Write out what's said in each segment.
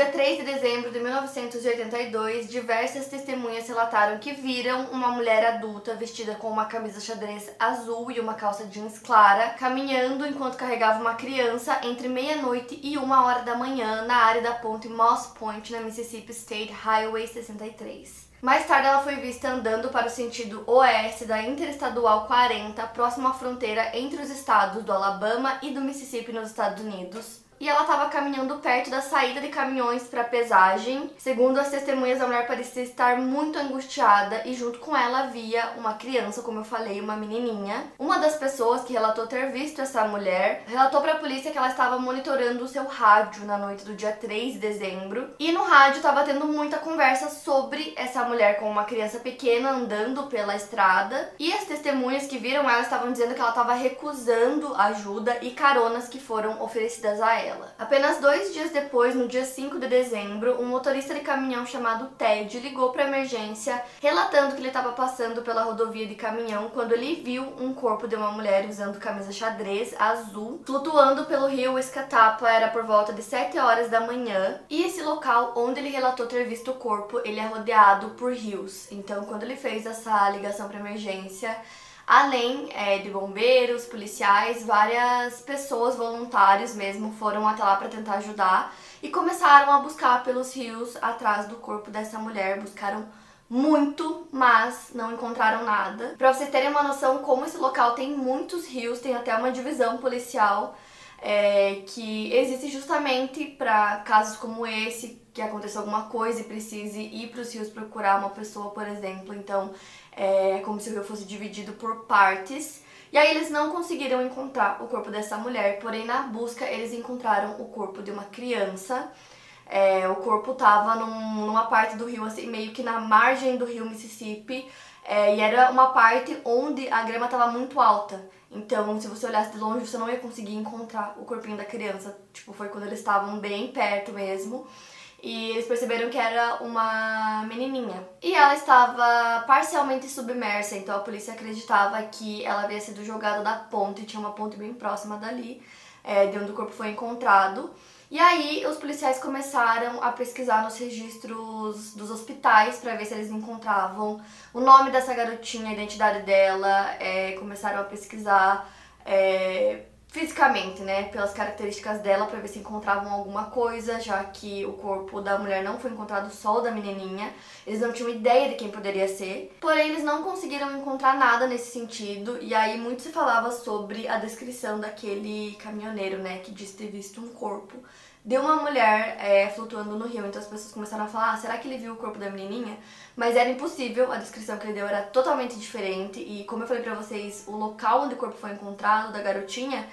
dia 3 de dezembro de 1982, diversas testemunhas relataram que viram uma mulher adulta vestida com uma camisa xadrez azul e uma calça jeans clara caminhando enquanto carregava uma criança entre meia-noite e uma hora da manhã na área da ponte Moss Point na Mississippi State Highway 63. Mais tarde, ela foi vista andando para o sentido oeste da Interestadual 40, próximo à fronteira entre os estados do Alabama e do Mississippi nos Estados Unidos e ela estava caminhando perto da saída de caminhões para pesagem. Segundo as testemunhas, a mulher parecia estar muito angustiada e junto com ela havia uma criança, como eu falei, uma menininha. Uma das pessoas que relatou ter visto essa mulher relatou para a polícia que ela estava monitorando o seu rádio na noite do dia 3 de dezembro e no rádio estava tendo muita conversa sobre essa mulher com uma criança pequena andando pela estrada e as testemunhas que viram ela estavam dizendo que ela estava recusando ajuda e caronas que foram oferecidas a ela ela. Apenas dois dias depois, no dia 5 de dezembro, um motorista de caminhão chamado Ted ligou para emergência relatando que ele estava passando pela rodovia de caminhão quando ele viu um corpo de uma mulher usando camisa xadrez azul flutuando pelo rio Escatapa. Era por volta de 7 horas da manhã e esse local onde ele relatou ter visto o corpo, ele é rodeado por rios. Então, quando ele fez essa ligação para emergência, Além é, de bombeiros, policiais, várias pessoas, voluntários mesmo, foram até lá para tentar ajudar e começaram a buscar pelos rios atrás do corpo dessa mulher. Buscaram muito, mas não encontraram nada. Para vocês terem uma noção, como esse local tem muitos rios, tem até uma divisão policial é, que existe justamente para casos como esse, que aconteça alguma coisa e precise ir para os rios procurar uma pessoa, por exemplo. Então, é como se o rio fosse dividido por partes. E aí eles não conseguiram encontrar o corpo dessa mulher, porém na busca eles encontraram o corpo de uma criança. É, o corpo tava num, numa parte do rio, assim, meio que na margem do rio Mississippi, é, e era uma parte onde a grama estava muito alta. Então, se você olhasse de longe, você não ia conseguir encontrar o corpinho da criança. Tipo, foi quando eles estavam bem perto mesmo. E eles perceberam que era uma menininha. E ela estava parcialmente submersa, então a polícia acreditava que ela havia sido jogada da ponte, tinha uma ponte bem próxima dali, é, de onde o corpo foi encontrado. E aí os policiais começaram a pesquisar nos registros dos hospitais para ver se eles encontravam o nome dessa garotinha, a identidade dela, é, começaram a pesquisar é, fisicamente, né, pelas características dela para ver se encontravam alguma coisa, já que o corpo da mulher não foi encontrado só o da menininha. Eles não tinham ideia de quem poderia ser. Porém, eles não conseguiram encontrar nada nesse sentido, e aí muito se falava sobre a descrição daquele caminhoneiro, né, que disse ter visto um corpo de uma mulher é, flutuando no rio. Então as pessoas começaram a falar: ah, será que ele viu o corpo da menininha? Mas era impossível, a descrição que ele deu era totalmente diferente. E como eu falei pra vocês, o local onde o corpo foi encontrado, da garotinha,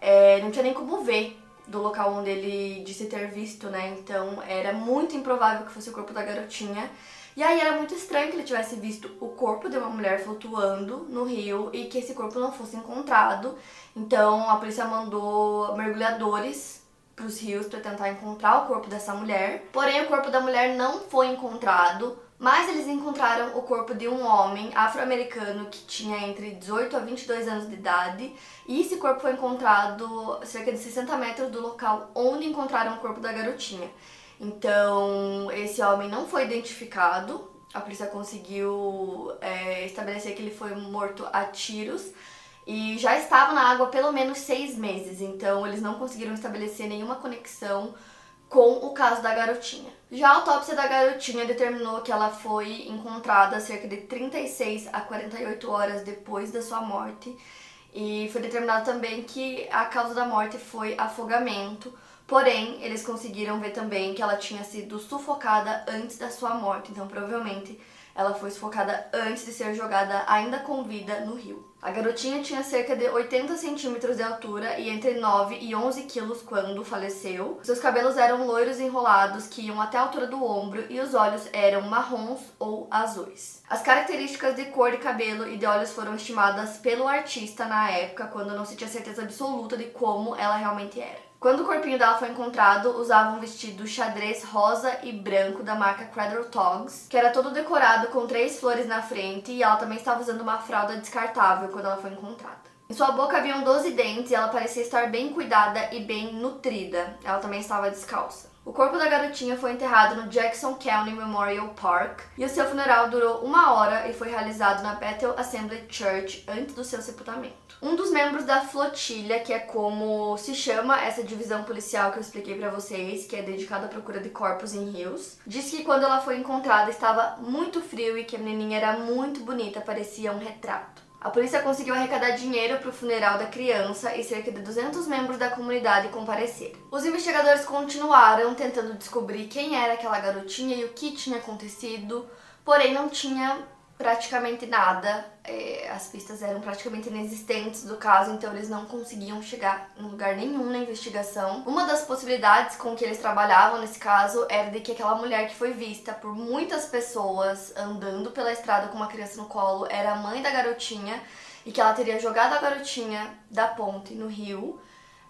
é, não tinha nem como ver do local onde ele disse ter visto, né? Então era muito improvável que fosse o corpo da garotinha. E aí era muito estranho que ele tivesse visto o corpo de uma mulher flutuando no rio e que esse corpo não fosse encontrado. Então a polícia mandou mergulhadores para os rios para tentar encontrar o corpo dessa mulher. Porém, o corpo da mulher não foi encontrado, mas eles encontraram o corpo de um homem afro-americano que tinha entre 18 a 22 anos de idade. E esse corpo foi encontrado cerca de 60 metros do local onde encontraram o corpo da garotinha. Então, esse homem não foi identificado. A polícia conseguiu é, estabelecer que ele foi morto a tiros e já estava na água pelo menos seis meses, então eles não conseguiram estabelecer nenhuma conexão com o caso da garotinha. Já a autópsia da garotinha determinou que ela foi encontrada cerca de 36 a 48 horas depois da sua morte, e foi determinado também que a causa da morte foi afogamento, porém eles conseguiram ver também que ela tinha sido sufocada antes da sua morte, então provavelmente ela foi sufocada antes de ser jogada ainda com vida no rio. A garotinha tinha cerca de 80 centímetros de altura e entre 9 e 11 quilos quando faleceu. Seus cabelos eram loiros enrolados que iam até a altura do ombro e os olhos eram marrons ou azuis. As características de cor de cabelo e de olhos foram estimadas pelo artista na época, quando não se tinha certeza absoluta de como ela realmente era. Quando o corpinho dela foi encontrado, usava um vestido xadrez rosa e branco da marca Cradle Togs, que era todo decorado com três flores na frente e ela também estava usando uma fralda descartável quando ela foi encontrada. Em sua boca haviam 12 dentes e ela parecia estar bem cuidada e bem nutrida. Ela também estava descalça. O corpo da garotinha foi enterrado no Jackson County Memorial Park e o seu funeral durou uma hora e foi realizado na Bethel Assembly Church antes do seu sepultamento. Um dos membros da flotilha, que é como se chama essa divisão policial que eu expliquei para vocês, que é dedicada à procura de corpos em rios, disse que quando ela foi encontrada estava muito frio e que a menininha era muito bonita, parecia um retrato. A polícia conseguiu arrecadar dinheiro para o funeral da criança e cerca de 200 membros da comunidade compareceram. Os investigadores continuaram tentando descobrir quem era aquela garotinha e o que tinha acontecido, porém não tinha praticamente nada. É, as pistas eram praticamente inexistentes do caso, então eles não conseguiam chegar em lugar nenhum na investigação. Uma das possibilidades com que eles trabalhavam nesse caso era de que aquela mulher que foi vista por muitas pessoas andando pela estrada com uma criança no colo era a mãe da garotinha e que ela teria jogado a garotinha da ponte no rio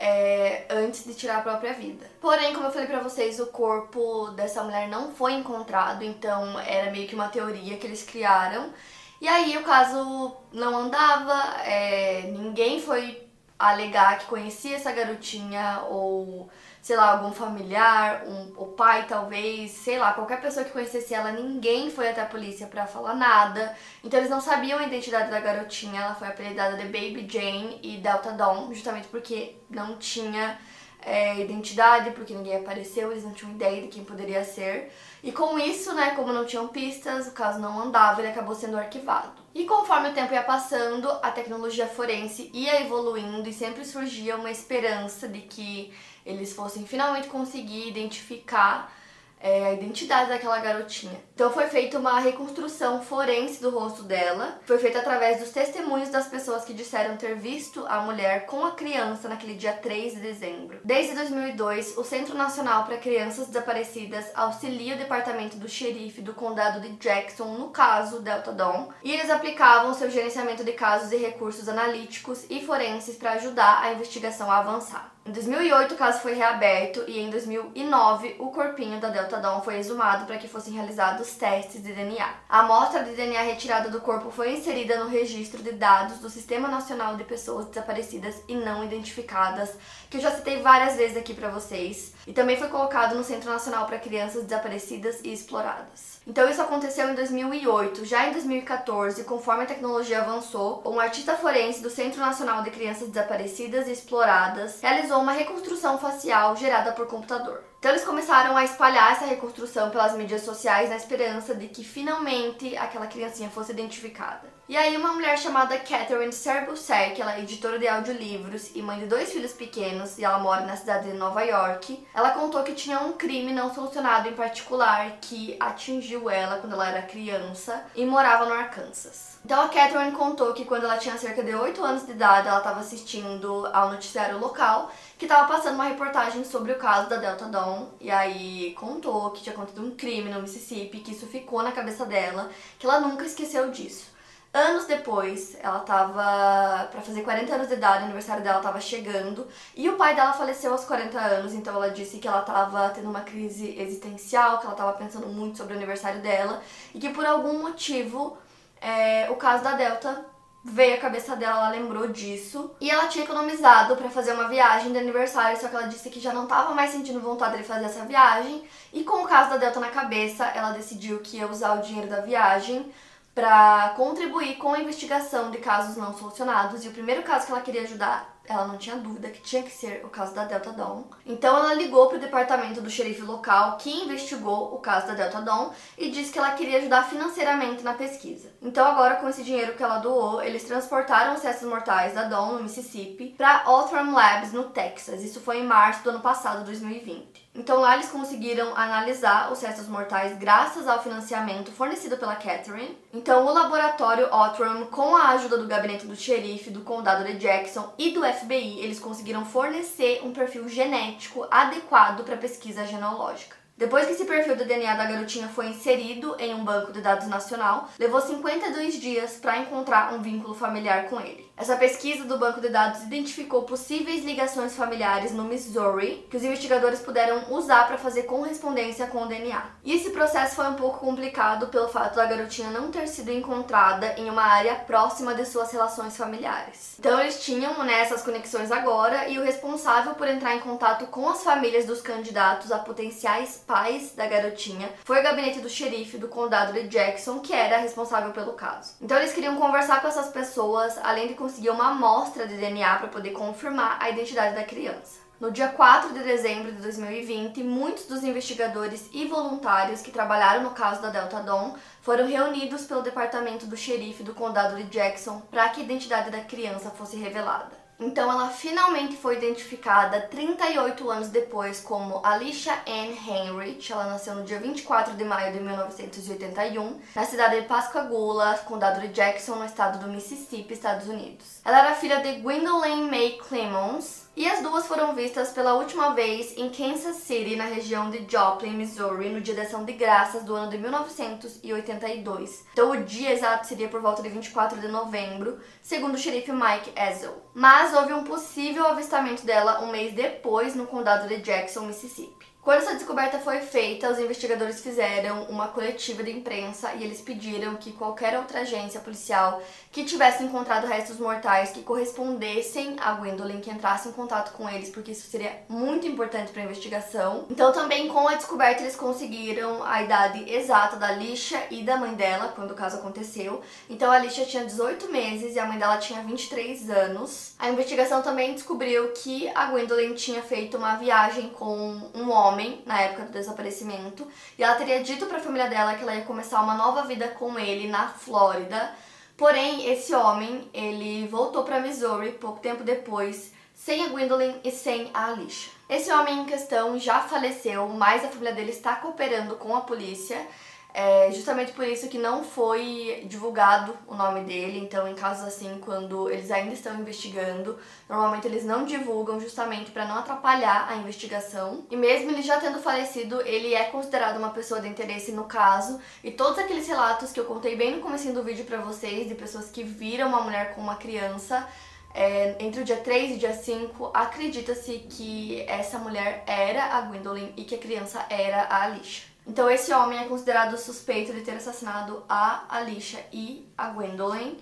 é, antes de tirar a própria vida. Porém, como eu falei pra vocês, o corpo dessa mulher não foi encontrado, então era meio que uma teoria que eles criaram. E aí o caso não andava, é, ninguém foi alegar que conhecia essa garotinha ou sei lá, algum familiar, um, o pai talvez, sei lá, qualquer pessoa que conhecesse ela, ninguém foi até a polícia para falar nada. Então eles não sabiam a identidade da garotinha, ela foi apelidada de Baby Jane e Delta Dawn, justamente porque não tinha é, identidade, porque ninguém apareceu, eles não tinham ideia de quem poderia ser. E com isso, né, como não tinham pistas, o caso não andava, ele acabou sendo arquivado. E conforme o tempo ia passando, a tecnologia forense ia evoluindo e sempre surgia uma esperança de que eles fossem finalmente conseguir identificar é, a identidade daquela garotinha. Então foi feita uma reconstrução forense do rosto dela. Foi feita através dos testemunhos das pessoas que disseram ter visto a mulher com a criança naquele dia 3 de dezembro. Desde 2002, o Centro Nacional para Crianças Desaparecidas auxilia o departamento do xerife do condado de Jackson no caso Delta Dawn, e eles aplicavam seu gerenciamento de casos e recursos analíticos e forenses para ajudar a investigação a avançar. Em 2008, o caso foi reaberto e em 2009, o corpinho da Delta Dawn foi exumado para que fossem realizados testes de DNA. A amostra de DNA retirada do corpo foi inserida no registro de dados do Sistema Nacional de Pessoas Desaparecidas e Não Identificadas, que eu já citei várias vezes aqui para vocês, e também foi colocado no Centro Nacional para Crianças Desaparecidas e Exploradas. Então isso aconteceu em 2008. Já em 2014, conforme a tecnologia avançou, um artista forense do Centro Nacional de Crianças Desaparecidas e Exploradas realizou uma reconstrução facial gerada por computador. Então eles começaram a espalhar essa reconstrução pelas mídias sociais na esperança de que finalmente aquela criancinha fosse identificada. E aí uma mulher chamada Catherine Serbusek, ela é editora de audiolivros e mãe de dois filhos pequenos, e ela mora na cidade de Nova York, ela contou que tinha um crime não solucionado em particular que atingiu ela quando ela era criança e morava no Arkansas. Então a Catherine contou que quando ela tinha cerca de 8 anos de idade, ela estava assistindo ao noticiário local que estava passando uma reportagem sobre o caso da Delta Dawn e aí contou que tinha acontecido um crime no Mississippi, que isso ficou na cabeça dela, que ela nunca esqueceu disso. Anos depois, ela tava para fazer 40 anos de idade, o aniversário dela tava chegando, e o pai dela faleceu aos 40 anos, então ela disse que ela tava tendo uma crise existencial, que ela tava pensando muito sobre o aniversário dela, e que por algum motivo é, o caso da Delta veio a cabeça dela, ela lembrou disso. E ela tinha economizado para fazer uma viagem de aniversário, só que ela disse que já não estava mais sentindo vontade de fazer essa viagem. E com o caso da Delta na cabeça, ela decidiu que ia usar o dinheiro da viagem para contribuir com a investigação de casos não solucionados. E o primeiro caso que ela queria ajudar ela não tinha dúvida que tinha que ser o caso da Delta Dawn. Então ela ligou para o departamento do xerife local que investigou o caso da Delta Dawn e disse que ela queria ajudar financeiramente na pesquisa. Então agora com esse dinheiro que ela doou, eles transportaram os restos mortais da Dawn no Mississippi para Outram Labs no Texas. Isso foi em março do ano passado, 2020. Então lá eles conseguiram analisar os restos mortais graças ao financiamento fornecido pela Catherine. Então o laboratório Outram, com a ajuda do gabinete do xerife do condado de Jackson e do FBI, eles conseguiram fornecer um perfil genético adequado para pesquisa genealógica. Depois que esse perfil do DNA da garotinha foi inserido em um banco de dados nacional, levou 52 dias para encontrar um vínculo familiar com ele. Essa pesquisa do banco de dados identificou possíveis ligações familiares no Missouri que os investigadores puderam usar para fazer correspondência com o DNA. E esse processo foi um pouco complicado pelo fato da garotinha não ter sido encontrada em uma área próxima de suas relações familiares. Então eles tinham né, essas conexões agora e o responsável por entrar em contato com as famílias dos candidatos a potenciais pais da garotinha foi o gabinete do xerife do condado de Jackson, que era responsável pelo caso. Então eles queriam conversar com essas pessoas, além de conseguir uma amostra de DNA para poder confirmar a identidade da criança. No dia 4 de dezembro de 2020, muitos dos investigadores e voluntários que trabalharam no caso da Delta Dawn foram reunidos pelo departamento do xerife do condado de Jackson para que a identidade da criança fosse revelada. Então ela finalmente foi identificada 38 anos depois como Alicia Ann Henrich. Ela nasceu no dia 24 de maio de 1981, na cidade de Pascagoula, condado de Jackson, no estado do Mississippi, Estados Unidos. Ela era filha de Gwendolyn May Clemons, e as duas foram vistas pela última vez em Kansas City, na região de Joplin, Missouri, no dia da ação de graças do ano de 1982. Então o dia exato seria por volta de 24 de novembro, segundo o xerife Mike Ezel. Mas houve um possível avistamento dela um mês depois no condado de Jackson, Mississippi. Quando essa descoberta foi feita, os investigadores fizeram uma coletiva de imprensa e eles pediram que qualquer outra agência policial que tivesse encontrado restos mortais que correspondessem a Gwendolyn, que entrasse em contato com eles, porque isso seria muito importante para a investigação. Então, também com a descoberta, eles conseguiram a idade exata da Lixa e da mãe dela, quando o caso aconteceu. Então, a Lixa tinha 18 meses e a mãe dela tinha 23 anos. A investigação também descobriu que a Gwendolyn tinha feito uma viagem com um homem na época do desaparecimento e ela teria dito para a família dela que ela ia começar uma nova vida com ele na Flórida Porém, esse homem, ele voltou para Missouri pouco tempo depois, sem a Gwendolyn e sem a Alicia. Esse homem em questão já faleceu, mas a família dele está cooperando com a polícia é justamente por isso que não foi divulgado o nome dele. Então, em casos assim, quando eles ainda estão investigando, normalmente eles não divulgam justamente para não atrapalhar a investigação. E mesmo ele já tendo falecido, ele é considerado uma pessoa de interesse no caso. E todos aqueles relatos que eu contei bem no começo do vídeo para vocês, de pessoas que viram uma mulher com uma criança, é, entre o dia 3 e o dia 5, acredita-se que essa mulher era a Gwendolyn e que a criança era a Alicia. Então esse homem é considerado suspeito de ter assassinado a Alicia e a Gwendolyn.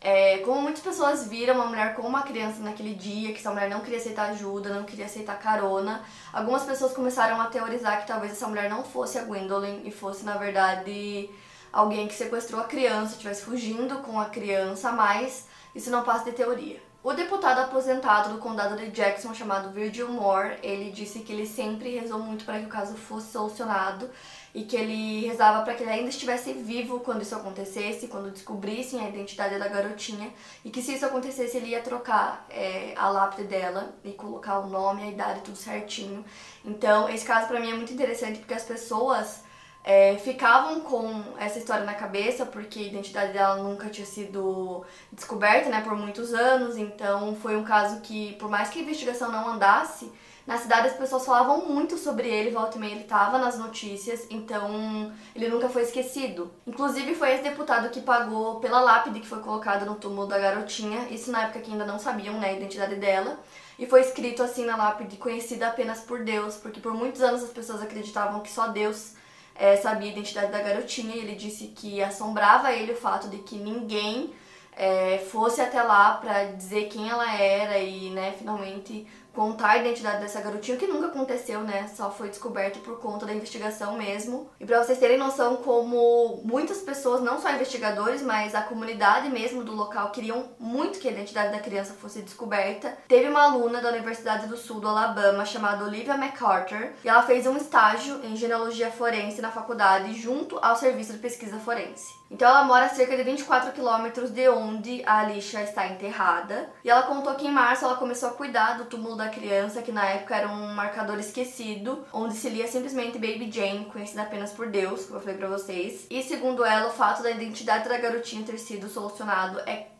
É, como muitas pessoas viram uma mulher com uma criança naquele dia, que essa mulher não queria aceitar ajuda, não queria aceitar carona, algumas pessoas começaram a teorizar que talvez essa mulher não fosse a Gwendolyn e fosse, na verdade, alguém que sequestrou a criança, estivesse fugindo com a criança, mas isso não passa de teoria. O deputado aposentado do condado de Jackson, chamado Virgil Moore, ele disse que ele sempre rezou muito para que o caso fosse solucionado e que ele rezava para que ele ainda estivesse vivo quando isso acontecesse, quando descobrissem a identidade da garotinha, e que se isso acontecesse ele ia trocar é, a lápide dela e colocar o nome, a idade, tudo certinho. Então, esse caso para mim é muito interessante porque as pessoas é, ficavam com essa história na cabeça porque a identidade dela nunca tinha sido descoberta, né, por muitos anos. Então foi um caso que, por mais que a investigação não andasse, na cidade as pessoas falavam muito sobre ele, volta e meia ele estava nas notícias, então ele nunca foi esquecido. Inclusive foi esse deputado que pagou pela lápide que foi colocada no túmulo da garotinha, isso na época que ainda não sabiam né, a identidade dela. E foi escrito assim na lápide, conhecida apenas por Deus, porque por muitos anos as pessoas acreditavam que só Deus é, sabia a identidade da garotinha e ele disse que assombrava ele o fato de que ninguém é, fosse até lá para dizer quem ela era e, né, finalmente contar a identidade dessa garotinha, que nunca aconteceu, né? Só foi descoberto por conta da investigação mesmo. E para vocês terem noção como muitas pessoas, não só investigadores, mas a comunidade mesmo do local queriam muito que a identidade da criança fosse descoberta. Teve uma aluna da Universidade do Sul do Alabama chamada Olivia MacArthur, e ela fez um estágio em genealogia forense na faculdade junto ao serviço de pesquisa forense. Então ela mora a cerca de 24 quilômetros de onde a Alicia está enterrada. E ela contou que em março ela começou a cuidar do túmulo da criança, que na época era um marcador esquecido, onde se lia simplesmente Baby Jane, conhecida apenas por Deus, como eu falei pra vocês. E segundo ela, o fato da identidade da garotinha ter sido solucionado é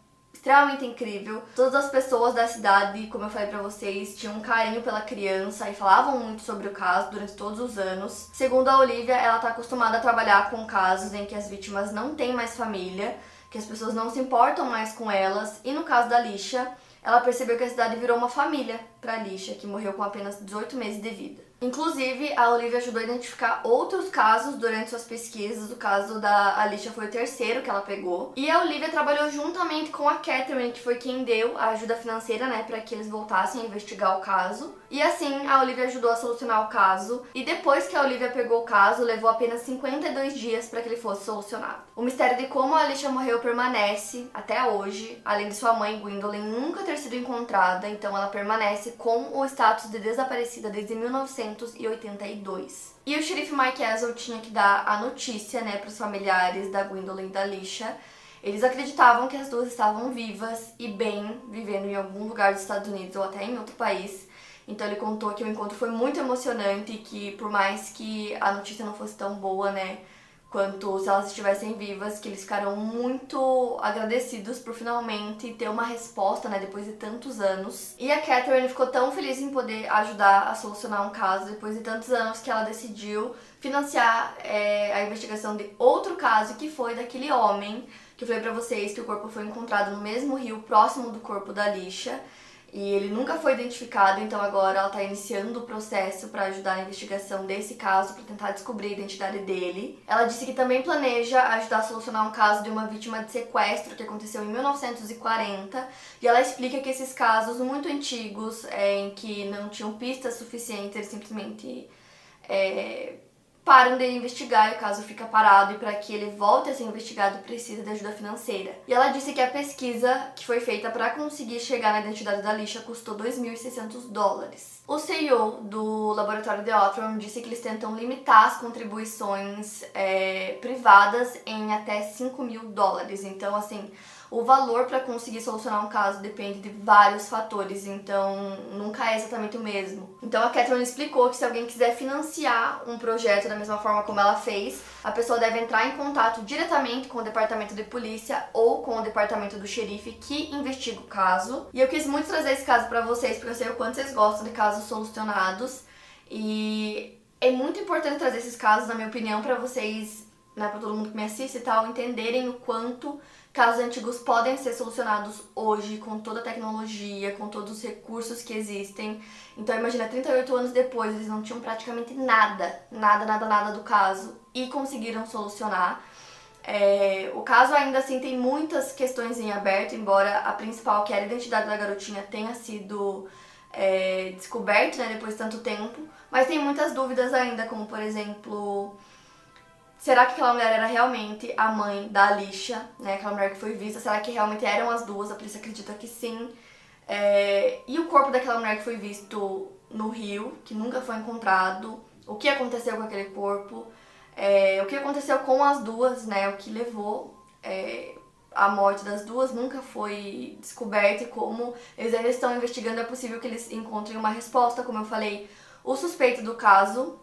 extremamente incrível. Todas as pessoas da cidade, como eu falei para vocês, tinham um carinho pela criança e falavam muito sobre o caso durante todos os anos. Segundo a Olivia, ela tá acostumada a trabalhar com casos em que as vítimas não têm mais família, que as pessoas não se importam mais com elas, e no caso da Lixa, ela percebeu que a cidade virou uma família para Lixa, que morreu com apenas 18 meses de vida. Inclusive, a Olivia ajudou a identificar outros casos durante suas pesquisas. O caso da Alicia foi o terceiro que ela pegou. E a Olivia trabalhou juntamente com a Catherine, que foi quem deu a ajuda financeira, né, para que eles voltassem a investigar o caso. E assim, a Olivia ajudou a solucionar o caso. E depois que a Olivia pegou o caso, levou apenas 52 dias para que ele fosse solucionado. O mistério de como a Alicia morreu permanece até hoje, além de sua mãe Gwendolyn nunca ter sido encontrada, então ela permanece com o status de desaparecida desde 1900 1982. E o xerife Mike Hazel tinha que dar a notícia, né, para os familiares da Gwendolyn e da Lisha. Eles acreditavam que as duas estavam vivas e bem, vivendo em algum lugar dos Estados Unidos ou até em outro país. Então ele contou que o encontro foi muito emocionante e que por mais que a notícia não fosse tão boa, né, quanto se elas estivessem vivas, que eles ficaram muito agradecidos por finalmente ter uma resposta, né, depois de tantos anos. E a Catherine ficou tão feliz em poder ajudar a solucionar um caso depois de tantos anos que ela decidiu financiar é, a investigação de outro caso que foi daquele homem que eu falei pra vocês que o corpo foi encontrado no mesmo rio próximo do corpo da lixa e ele nunca foi identificado, então agora ela está iniciando o processo para ajudar na investigação desse caso, para tentar descobrir a identidade dele. Ela disse que também planeja ajudar a solucionar um caso de uma vítima de sequestro que aconteceu em 1940, e ela explica que esses casos muito antigos, é, em que não tinham pistas suficientes, eles simplesmente é, param de investigar e o caso fica parado e para que ele volte a ser investigado precisa de ajuda financeira. E ela disse que a pesquisa que foi feita para conseguir chegar na identidade da lixa custou 2.600 dólares. O CEO do laboratório de Outram disse que eles tentam limitar as contribuições é, privadas em até 5 mil dólares. Então, assim, o valor para conseguir solucionar um caso depende de vários fatores, então nunca é exatamente o mesmo. Então a Catherine explicou que se alguém quiser financiar um projeto da mesma forma como ela fez, a pessoa deve entrar em contato diretamente com o departamento de polícia ou com o departamento do xerife que investiga o caso. E eu quis muito trazer esse caso para vocês porque eu sei o quanto vocês gostam de casos solucionados e é muito importante trazer esses casos, na minha opinião, para vocês, né, para todo mundo que me assiste e tal, entenderem o quanto casos antigos podem ser solucionados hoje com toda a tecnologia, com todos os recursos que existem. Então imagina, 38 anos depois, eles não tinham praticamente nada, nada, nada, nada do caso e conseguiram solucionar. É, o caso ainda assim tem muitas questões em aberto, embora a principal, que era a identidade da garotinha, tenha sido é, descoberta né, depois de tanto tempo, mas tem muitas dúvidas ainda, como por exemplo Será que aquela mulher era realmente a mãe da Alicia, né? Aquela mulher que foi vista? Será que realmente eram as duas? A polícia acredita que sim. É... E o corpo daquela mulher que foi visto no rio, que nunca foi encontrado? O que aconteceu com aquele corpo? É... O que aconteceu com as duas, né? O que levou é... a morte das duas nunca foi descoberto e como eles ainda estão investigando, é possível que eles encontrem uma resposta. Como eu falei, o suspeito do caso,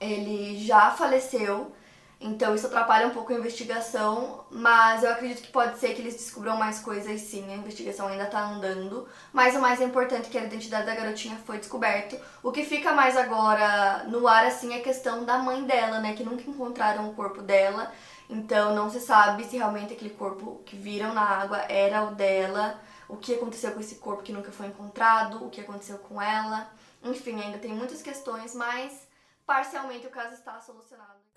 ele já faleceu então isso atrapalha um pouco a investigação, mas eu acredito que pode ser que eles descubram mais coisas sim, a investigação ainda tá andando. Mas o mais importante é que a identidade da garotinha foi descoberto. O que fica mais agora no ar assim é a questão da mãe dela, né, que nunca encontraram o corpo dela. Então não se sabe se realmente aquele corpo que viram na água era o dela, o que aconteceu com esse corpo que nunca foi encontrado, o que aconteceu com ela. Enfim, ainda tem muitas questões, mas parcialmente o caso está solucionado.